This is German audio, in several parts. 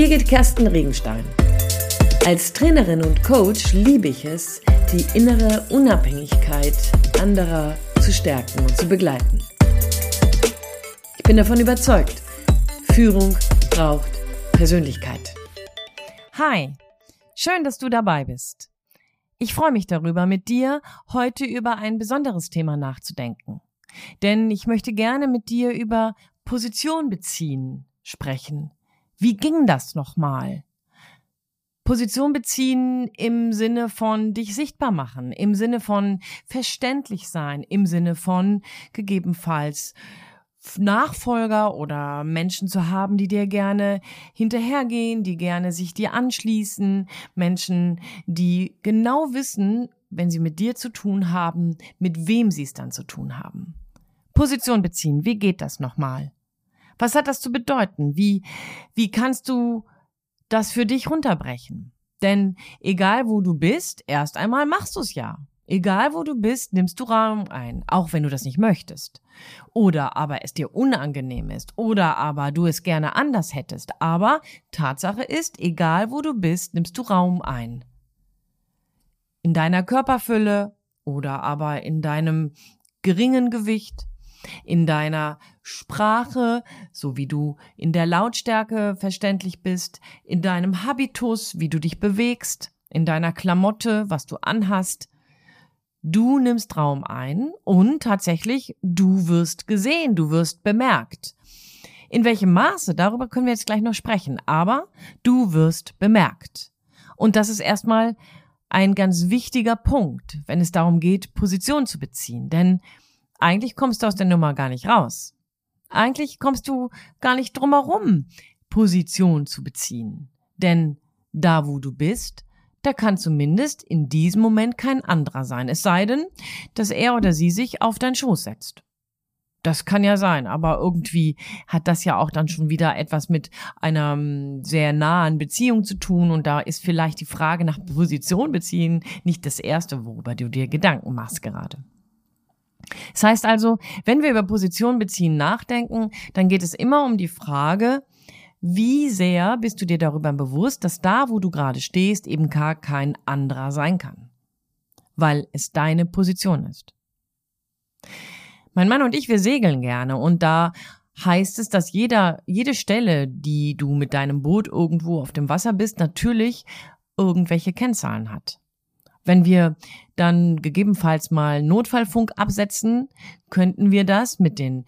Birgit Kersten Regenstein. Als Trainerin und Coach liebe ich es, die innere Unabhängigkeit anderer zu stärken und zu begleiten. Ich bin davon überzeugt, Führung braucht Persönlichkeit. Hi, schön, dass du dabei bist. Ich freue mich darüber, mit dir heute über ein besonderes Thema nachzudenken. Denn ich möchte gerne mit dir über Position beziehen sprechen. Wie ging das nochmal? Position beziehen im Sinne von dich sichtbar machen, im Sinne von verständlich sein, im Sinne von gegebenenfalls Nachfolger oder Menschen zu haben, die dir gerne hinterhergehen, die gerne sich dir anschließen, Menschen, die genau wissen, wenn sie mit dir zu tun haben, mit wem sie es dann zu tun haben. Position beziehen, wie geht das nochmal? Was hat das zu bedeuten? Wie, wie kannst du das für dich runterbrechen? Denn egal wo du bist, erst einmal machst du es ja. Egal wo du bist, nimmst du Raum ein, auch wenn du das nicht möchtest. Oder aber es dir unangenehm ist. Oder aber du es gerne anders hättest. Aber Tatsache ist, egal wo du bist, nimmst du Raum ein. In deiner Körperfülle oder aber in deinem geringen Gewicht, in deiner Sprache, so wie du in der Lautstärke verständlich bist, in deinem Habitus, wie du dich bewegst, in deiner Klamotte, was du anhast, Du nimmst Raum ein und tatsächlich, du wirst gesehen, du wirst bemerkt. In welchem Maße, darüber können wir jetzt gleich noch sprechen, aber du wirst bemerkt. Und das ist erstmal ein ganz wichtiger Punkt, wenn es darum geht, Position zu beziehen. Denn eigentlich kommst du aus der Nummer gar nicht raus. Eigentlich kommst du gar nicht drumherum, Position zu beziehen. Denn da, wo du bist, da kann zumindest in diesem Moment kein anderer sein. Es sei denn, dass er oder sie sich auf deinen Schoß setzt. Das kann ja sein, aber irgendwie hat das ja auch dann schon wieder etwas mit einer ähm, sehr nahen Beziehung zu tun und da ist vielleicht die Frage nach Position beziehen nicht das erste, worüber du dir Gedanken machst gerade. Das heißt also, wenn wir über Position beziehen nachdenken, dann geht es immer um die Frage, wie sehr bist du dir darüber bewusst, dass da, wo du gerade stehst, eben gar kein anderer sein kann? Weil es deine Position ist. Mein Mann und ich, wir segeln gerne und da heißt es, dass jeder, jede Stelle, die du mit deinem Boot irgendwo auf dem Wasser bist, natürlich irgendwelche Kennzahlen hat. Wenn wir dann gegebenenfalls mal Notfallfunk absetzen, könnten wir das mit den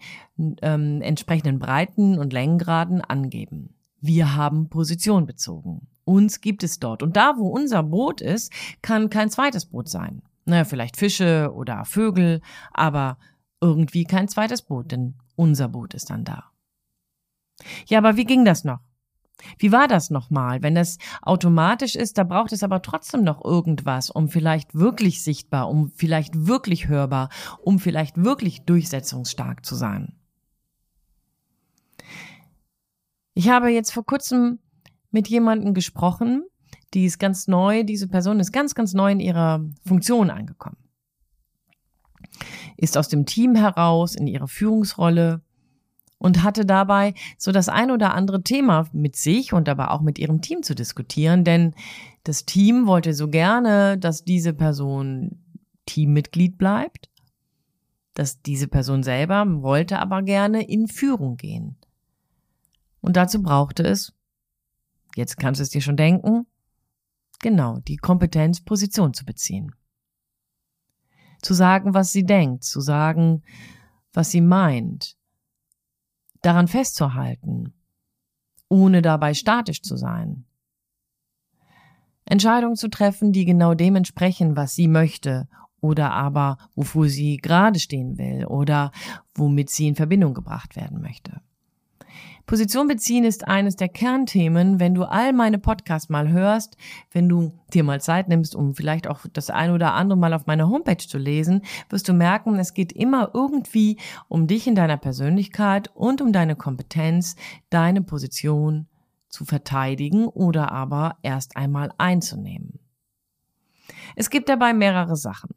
ähm, entsprechenden Breiten und Längengraden angeben. Wir haben Position bezogen. Uns gibt es dort. Und da, wo unser Boot ist, kann kein zweites Boot sein. Naja, vielleicht Fische oder Vögel, aber irgendwie kein zweites Boot, denn unser Boot ist dann da. Ja, aber wie ging das noch? Wie war das nochmal? Wenn das automatisch ist, da braucht es aber trotzdem noch irgendwas, um vielleicht wirklich sichtbar, um vielleicht wirklich hörbar, um vielleicht wirklich durchsetzungsstark zu sein. Ich habe jetzt vor kurzem mit jemandem gesprochen, die ist ganz neu, diese Person ist ganz, ganz neu in ihrer Funktion angekommen. Ist aus dem Team heraus in ihrer Führungsrolle und hatte dabei so das ein oder andere Thema mit sich und aber auch mit ihrem Team zu diskutieren, denn das Team wollte so gerne, dass diese Person Teammitglied bleibt, dass diese Person selber wollte aber gerne in Führung gehen. Und dazu brauchte es, jetzt kannst du es dir schon denken, genau die Kompetenz, Position zu beziehen. Zu sagen, was sie denkt, zu sagen, was sie meint, daran festzuhalten, ohne dabei statisch zu sein. Entscheidungen zu treffen, die genau dem entsprechen, was sie möchte oder aber wofür sie gerade stehen will oder womit sie in Verbindung gebracht werden möchte. Position beziehen ist eines der Kernthemen. Wenn du all meine Podcasts mal hörst, wenn du dir mal Zeit nimmst, um vielleicht auch das ein oder andere mal auf meiner Homepage zu lesen, wirst du merken, es geht immer irgendwie um dich in deiner Persönlichkeit und um deine Kompetenz, deine Position zu verteidigen oder aber erst einmal einzunehmen. Es gibt dabei mehrere Sachen.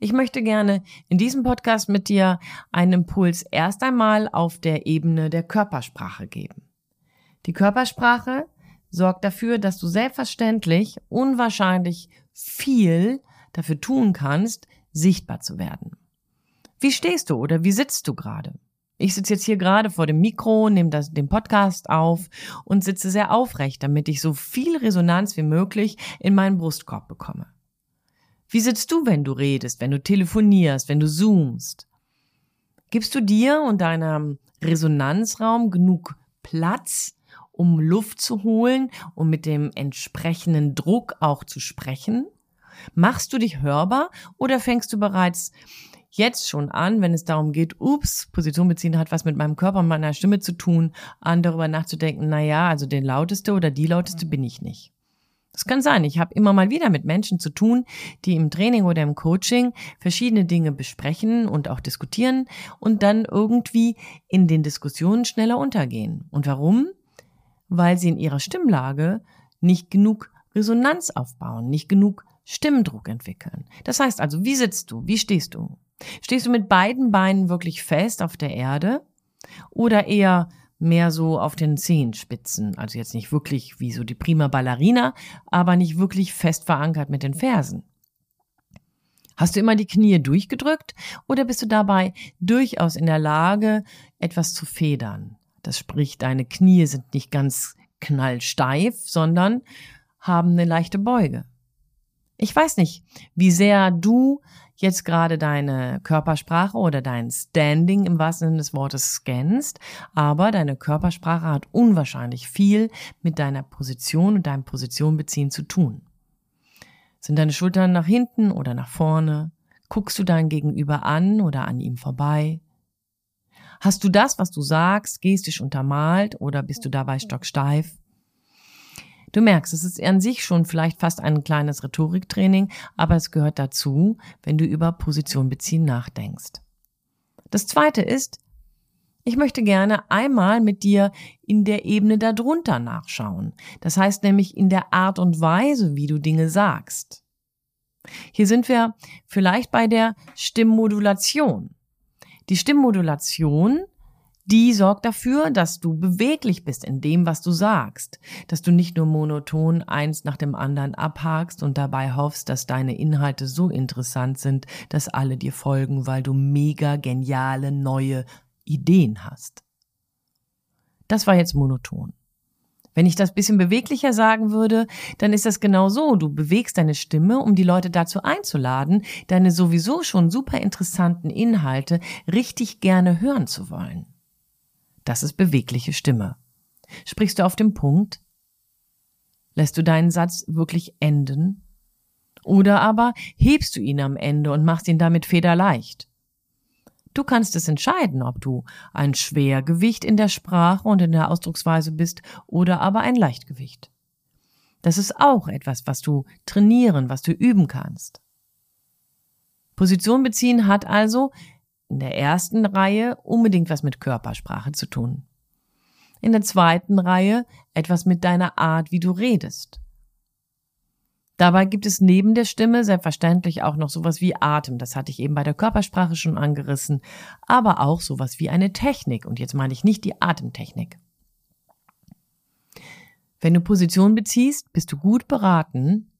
Ich möchte gerne in diesem Podcast mit dir einen Impuls erst einmal auf der Ebene der Körpersprache geben. Die Körpersprache sorgt dafür, dass du selbstverständlich unwahrscheinlich viel dafür tun kannst, sichtbar zu werden. Wie stehst du oder wie sitzt du gerade? Ich sitze jetzt hier gerade vor dem Mikro, nehme das, den Podcast auf und sitze sehr aufrecht, damit ich so viel Resonanz wie möglich in meinen Brustkorb bekomme. Wie sitzt du, wenn du redest, wenn du telefonierst, wenn du zoomst? Gibst du dir und deinem Resonanzraum genug Platz, um Luft zu holen, um mit dem entsprechenden Druck auch zu sprechen? Machst du dich hörbar oder fängst du bereits jetzt schon an, wenn es darum geht, ups, Position beziehen hat was mit meinem Körper und meiner Stimme zu tun, an darüber nachzudenken, na ja, also der lauteste oder die lauteste bin ich nicht. Das kann sein. Ich habe immer mal wieder mit Menschen zu tun, die im Training oder im Coaching verschiedene Dinge besprechen und auch diskutieren und dann irgendwie in den Diskussionen schneller untergehen. Und warum? Weil sie in ihrer Stimmlage nicht genug Resonanz aufbauen, nicht genug Stimmdruck entwickeln. Das heißt also, wie sitzt du? Wie stehst du? Stehst du mit beiden Beinen wirklich fest auf der Erde oder eher mehr so auf den Zehenspitzen. Also jetzt nicht wirklich wie so die prima Ballerina, aber nicht wirklich fest verankert mit den Fersen. Hast du immer die Knie durchgedrückt oder bist du dabei durchaus in der Lage, etwas zu federn? Das spricht, deine Knie sind nicht ganz knallsteif, sondern haben eine leichte Beuge. Ich weiß nicht, wie sehr du jetzt gerade deine Körpersprache oder dein Standing im wahrsten Sinne des Wortes scannst, aber deine Körpersprache hat unwahrscheinlich viel mit deiner Position und deinem Positionbeziehen zu tun. Sind deine Schultern nach hinten oder nach vorne? Guckst du dein Gegenüber an oder an ihm vorbei? Hast du das, was du sagst, gestisch untermalt oder bist du dabei stocksteif? Du merkst, es ist an sich schon vielleicht fast ein kleines Rhetoriktraining, aber es gehört dazu, wenn du über Position beziehen nachdenkst. Das zweite ist, ich möchte gerne einmal mit dir in der Ebene darunter nachschauen. Das heißt nämlich in der Art und Weise, wie du Dinge sagst. Hier sind wir vielleicht bei der Stimmmodulation. Die Stimmmodulation die sorgt dafür, dass du beweglich bist in dem, was du sagst, dass du nicht nur monoton eins nach dem anderen abhakst und dabei hoffst, dass deine Inhalte so interessant sind, dass alle dir folgen, weil du mega geniale neue Ideen hast. Das war jetzt monoton. Wenn ich das bisschen beweglicher sagen würde, dann ist das genau so. Du bewegst deine Stimme, um die Leute dazu einzuladen, deine sowieso schon super interessanten Inhalte richtig gerne hören zu wollen. Das ist bewegliche Stimme. Sprichst du auf dem Punkt? Lässt du deinen Satz wirklich enden? Oder aber hebst du ihn am Ende und machst ihn damit federleicht? Du kannst es entscheiden, ob du ein Schwergewicht in der Sprache und in der Ausdrucksweise bist oder aber ein Leichtgewicht. Das ist auch etwas, was du trainieren, was du üben kannst. Position beziehen hat also in der ersten Reihe unbedingt was mit Körpersprache zu tun. In der zweiten Reihe etwas mit deiner Art, wie du redest. Dabei gibt es neben der Stimme selbstverständlich auch noch sowas wie Atem, das hatte ich eben bei der Körpersprache schon angerissen, aber auch sowas wie eine Technik, und jetzt meine ich nicht die Atemtechnik. Wenn du Position beziehst, bist du gut beraten,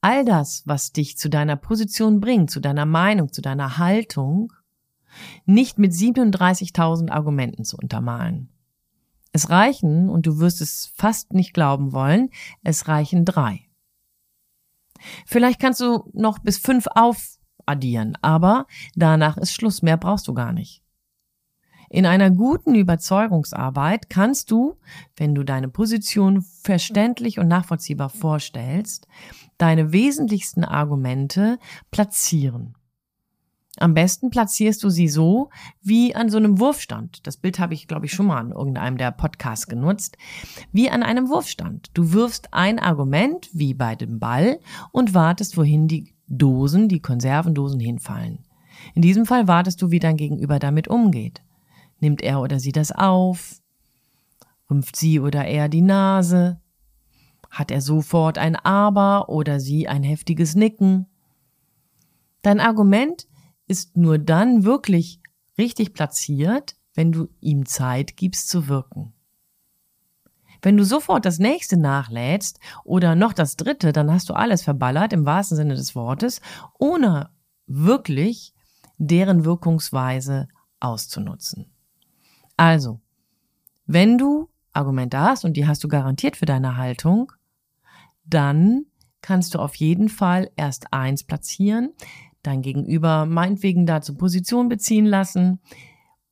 all das, was dich zu deiner Position bringt, zu deiner Meinung, zu deiner Haltung, nicht mit 37.000 Argumenten zu untermalen. Es reichen, und du wirst es fast nicht glauben wollen, es reichen drei. Vielleicht kannst du noch bis fünf aufaddieren, aber danach ist Schluss, mehr brauchst du gar nicht. In einer guten Überzeugungsarbeit kannst du, wenn du deine Position verständlich und nachvollziehbar vorstellst, deine wesentlichsten Argumente platzieren. Am besten platzierst du sie so wie an so einem Wurfstand. Das Bild habe ich, glaube ich, schon mal an irgendeinem der Podcasts genutzt. Wie an einem Wurfstand. Du wirfst ein Argument, wie bei dem Ball, und wartest, wohin die Dosen, die Konservendosen hinfallen. In diesem Fall wartest du, wie dein Gegenüber damit umgeht. Nimmt er oder sie das auf? Rümpft sie oder er die Nase? Hat er sofort ein Aber oder sie ein heftiges Nicken? Dein Argument ist nur dann wirklich richtig platziert, wenn du ihm Zeit gibst zu wirken. Wenn du sofort das nächste nachlädst oder noch das dritte, dann hast du alles verballert im wahrsten Sinne des Wortes, ohne wirklich deren Wirkungsweise auszunutzen. Also, wenn du Argumente hast und die hast du garantiert für deine Haltung, dann kannst du auf jeden Fall erst eins platzieren, dein Gegenüber meinetwegen dazu Position beziehen lassen,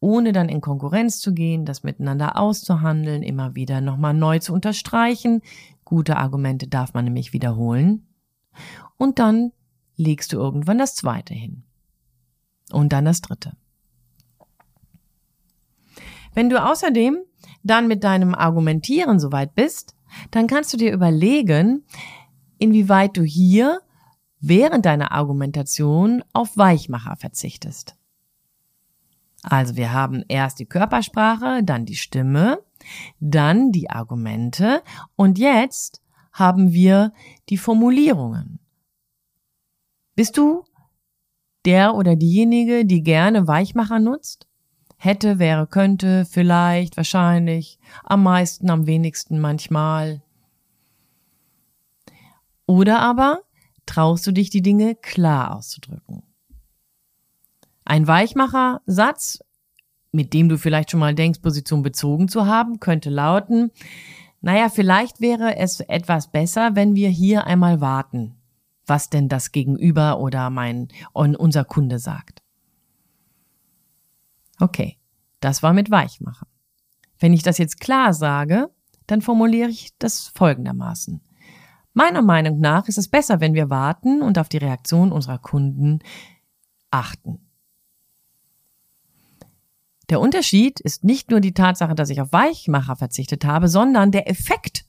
ohne dann in Konkurrenz zu gehen, das miteinander auszuhandeln, immer wieder nochmal neu zu unterstreichen. Gute Argumente darf man nämlich wiederholen. Und dann legst du irgendwann das zweite hin. Und dann das dritte. Wenn du außerdem dann mit deinem Argumentieren soweit bist, dann kannst du dir überlegen, inwieweit du hier während deiner Argumentation auf Weichmacher verzichtest. Also wir haben erst die Körpersprache, dann die Stimme, dann die Argumente und jetzt haben wir die Formulierungen. Bist du der oder diejenige, die gerne Weichmacher nutzt? Hätte, wäre, könnte, vielleicht, wahrscheinlich, am meisten, am wenigsten, manchmal. Oder aber traust du dich, die Dinge klar auszudrücken. Ein Weichmacher-Satz, mit dem du vielleicht schon mal denkst, Position bezogen zu haben, könnte lauten, naja, vielleicht wäre es etwas besser, wenn wir hier einmal warten, was denn das Gegenüber oder mein, unser Kunde sagt. Okay, das war mit Weichmacher. Wenn ich das jetzt klar sage, dann formuliere ich das folgendermaßen. Meiner Meinung nach ist es besser, wenn wir warten und auf die Reaktion unserer Kunden achten. Der Unterschied ist nicht nur die Tatsache, dass ich auf Weichmacher verzichtet habe, sondern der Effekt.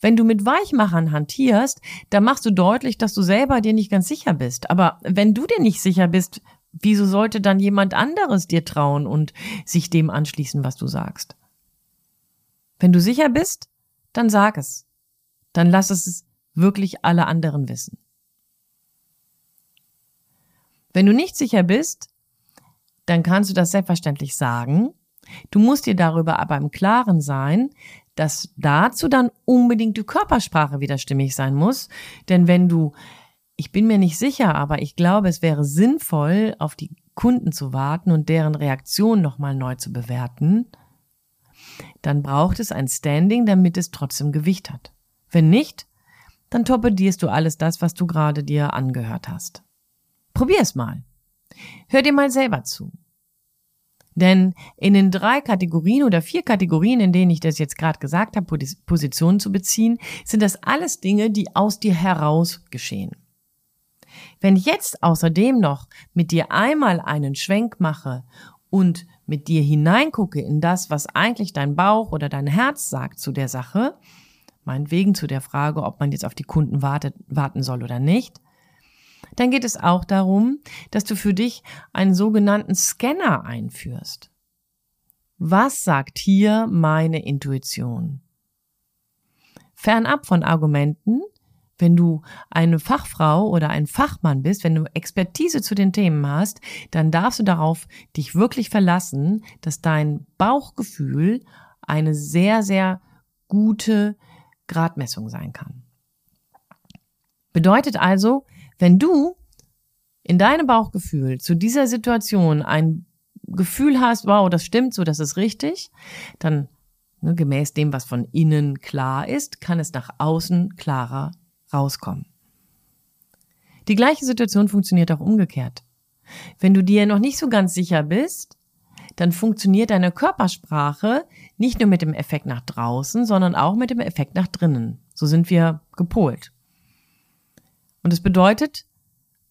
Wenn du mit Weichmachern hantierst, dann machst du deutlich, dass du selber dir nicht ganz sicher bist. Aber wenn du dir nicht sicher bist, wieso sollte dann jemand anderes dir trauen und sich dem anschließen, was du sagst? Wenn du sicher bist, dann sag es. Dann lass es wirklich alle anderen wissen. Wenn du nicht sicher bist, dann kannst du das selbstverständlich sagen. Du musst dir darüber aber im Klaren sein, dass dazu dann unbedingt die Körpersprache wieder stimmig sein muss. Denn wenn du, ich bin mir nicht sicher, aber ich glaube, es wäre sinnvoll, auf die Kunden zu warten und deren Reaktion nochmal neu zu bewerten, dann braucht es ein Standing, damit es trotzdem Gewicht hat. Wenn nicht, dann torpedierst du alles das, was du gerade dir angehört hast. Probier es mal. Hör dir mal selber zu. Denn in den drei Kategorien oder vier Kategorien, in denen ich das jetzt gerade gesagt habe, Positionen zu beziehen, sind das alles Dinge, die aus dir heraus geschehen. Wenn ich jetzt außerdem noch mit dir einmal einen Schwenk mache und mit dir hineingucke in das, was eigentlich dein Bauch oder dein Herz sagt zu der Sache, meinetwegen zu der Frage, ob man jetzt auf die Kunden wartet, warten soll oder nicht, dann geht es auch darum, dass du für dich einen sogenannten Scanner einführst. Was sagt hier meine Intuition? Fernab von Argumenten, wenn du eine Fachfrau oder ein Fachmann bist, wenn du Expertise zu den Themen hast, dann darfst du darauf dich wirklich verlassen, dass dein Bauchgefühl eine sehr, sehr gute Gradmessung sein kann. Bedeutet also, wenn du in deinem Bauchgefühl zu dieser Situation ein Gefühl hast, wow, das stimmt so, das ist richtig, dann ne, gemäß dem, was von innen klar ist, kann es nach außen klarer rauskommen. Die gleiche Situation funktioniert auch umgekehrt. Wenn du dir noch nicht so ganz sicher bist, dann funktioniert deine Körpersprache nicht nur mit dem Effekt nach draußen, sondern auch mit dem Effekt nach drinnen. So sind wir gepolt. Und es bedeutet,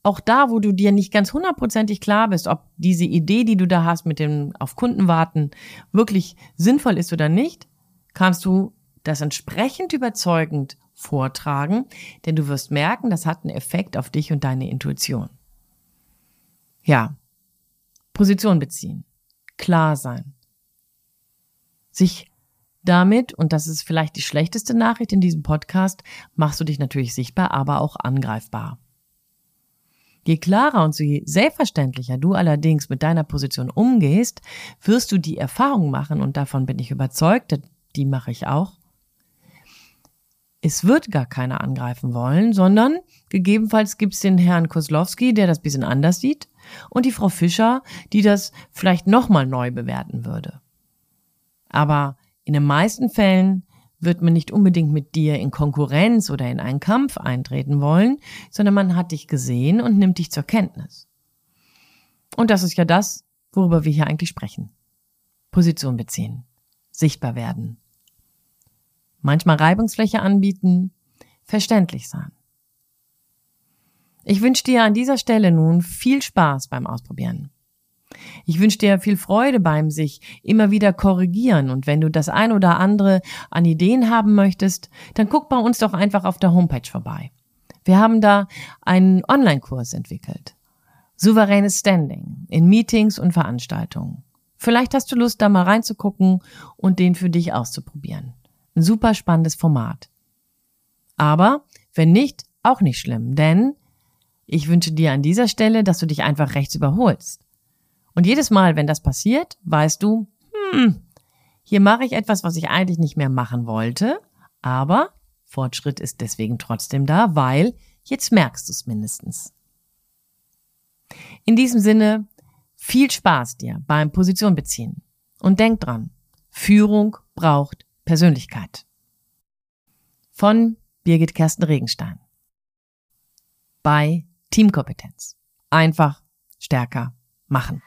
auch da, wo du dir nicht ganz hundertprozentig klar bist, ob diese Idee, die du da hast mit dem auf Kunden warten, wirklich sinnvoll ist oder nicht, kannst du das entsprechend überzeugend vortragen, denn du wirst merken, das hat einen Effekt auf dich und deine Intuition. Ja, Position beziehen, klar sein, sich damit, und das ist vielleicht die schlechteste Nachricht in diesem Podcast, machst du dich natürlich sichtbar, aber auch angreifbar. Je klarer und je selbstverständlicher du allerdings mit deiner Position umgehst, wirst du die Erfahrung machen, und davon bin ich überzeugt, die mache ich auch. Es wird gar keiner angreifen wollen, sondern gegebenenfalls gibt's den Herrn Koslowski, der das bisschen anders sieht, und die Frau Fischer, die das vielleicht nochmal neu bewerten würde. Aber in den meisten Fällen wird man nicht unbedingt mit dir in Konkurrenz oder in einen Kampf eintreten wollen, sondern man hat dich gesehen und nimmt dich zur Kenntnis. Und das ist ja das, worüber wir hier eigentlich sprechen. Position beziehen, sichtbar werden, manchmal Reibungsfläche anbieten, verständlich sein. Ich wünsche dir an dieser Stelle nun viel Spaß beim Ausprobieren. Ich wünsche dir viel Freude beim sich immer wieder korrigieren und wenn du das ein oder andere an Ideen haben möchtest, dann guck bei uns doch einfach auf der Homepage vorbei. Wir haben da einen Online-Kurs entwickelt. Souveränes Standing in Meetings und Veranstaltungen. Vielleicht hast du Lust, da mal reinzugucken und den für dich auszuprobieren. Ein super spannendes Format. Aber wenn nicht, auch nicht schlimm, denn ich wünsche dir an dieser Stelle, dass du dich einfach rechts überholst. Und jedes Mal, wenn das passiert, weißt du, hm, hier mache ich etwas, was ich eigentlich nicht mehr machen wollte, aber Fortschritt ist deswegen trotzdem da, weil jetzt merkst du es mindestens. In diesem Sinne, viel Spaß dir beim Position beziehen. Und denk dran, Führung braucht Persönlichkeit. Von Birgit Kersten Regenstein. Bei Teamkompetenz. Einfach stärker machen.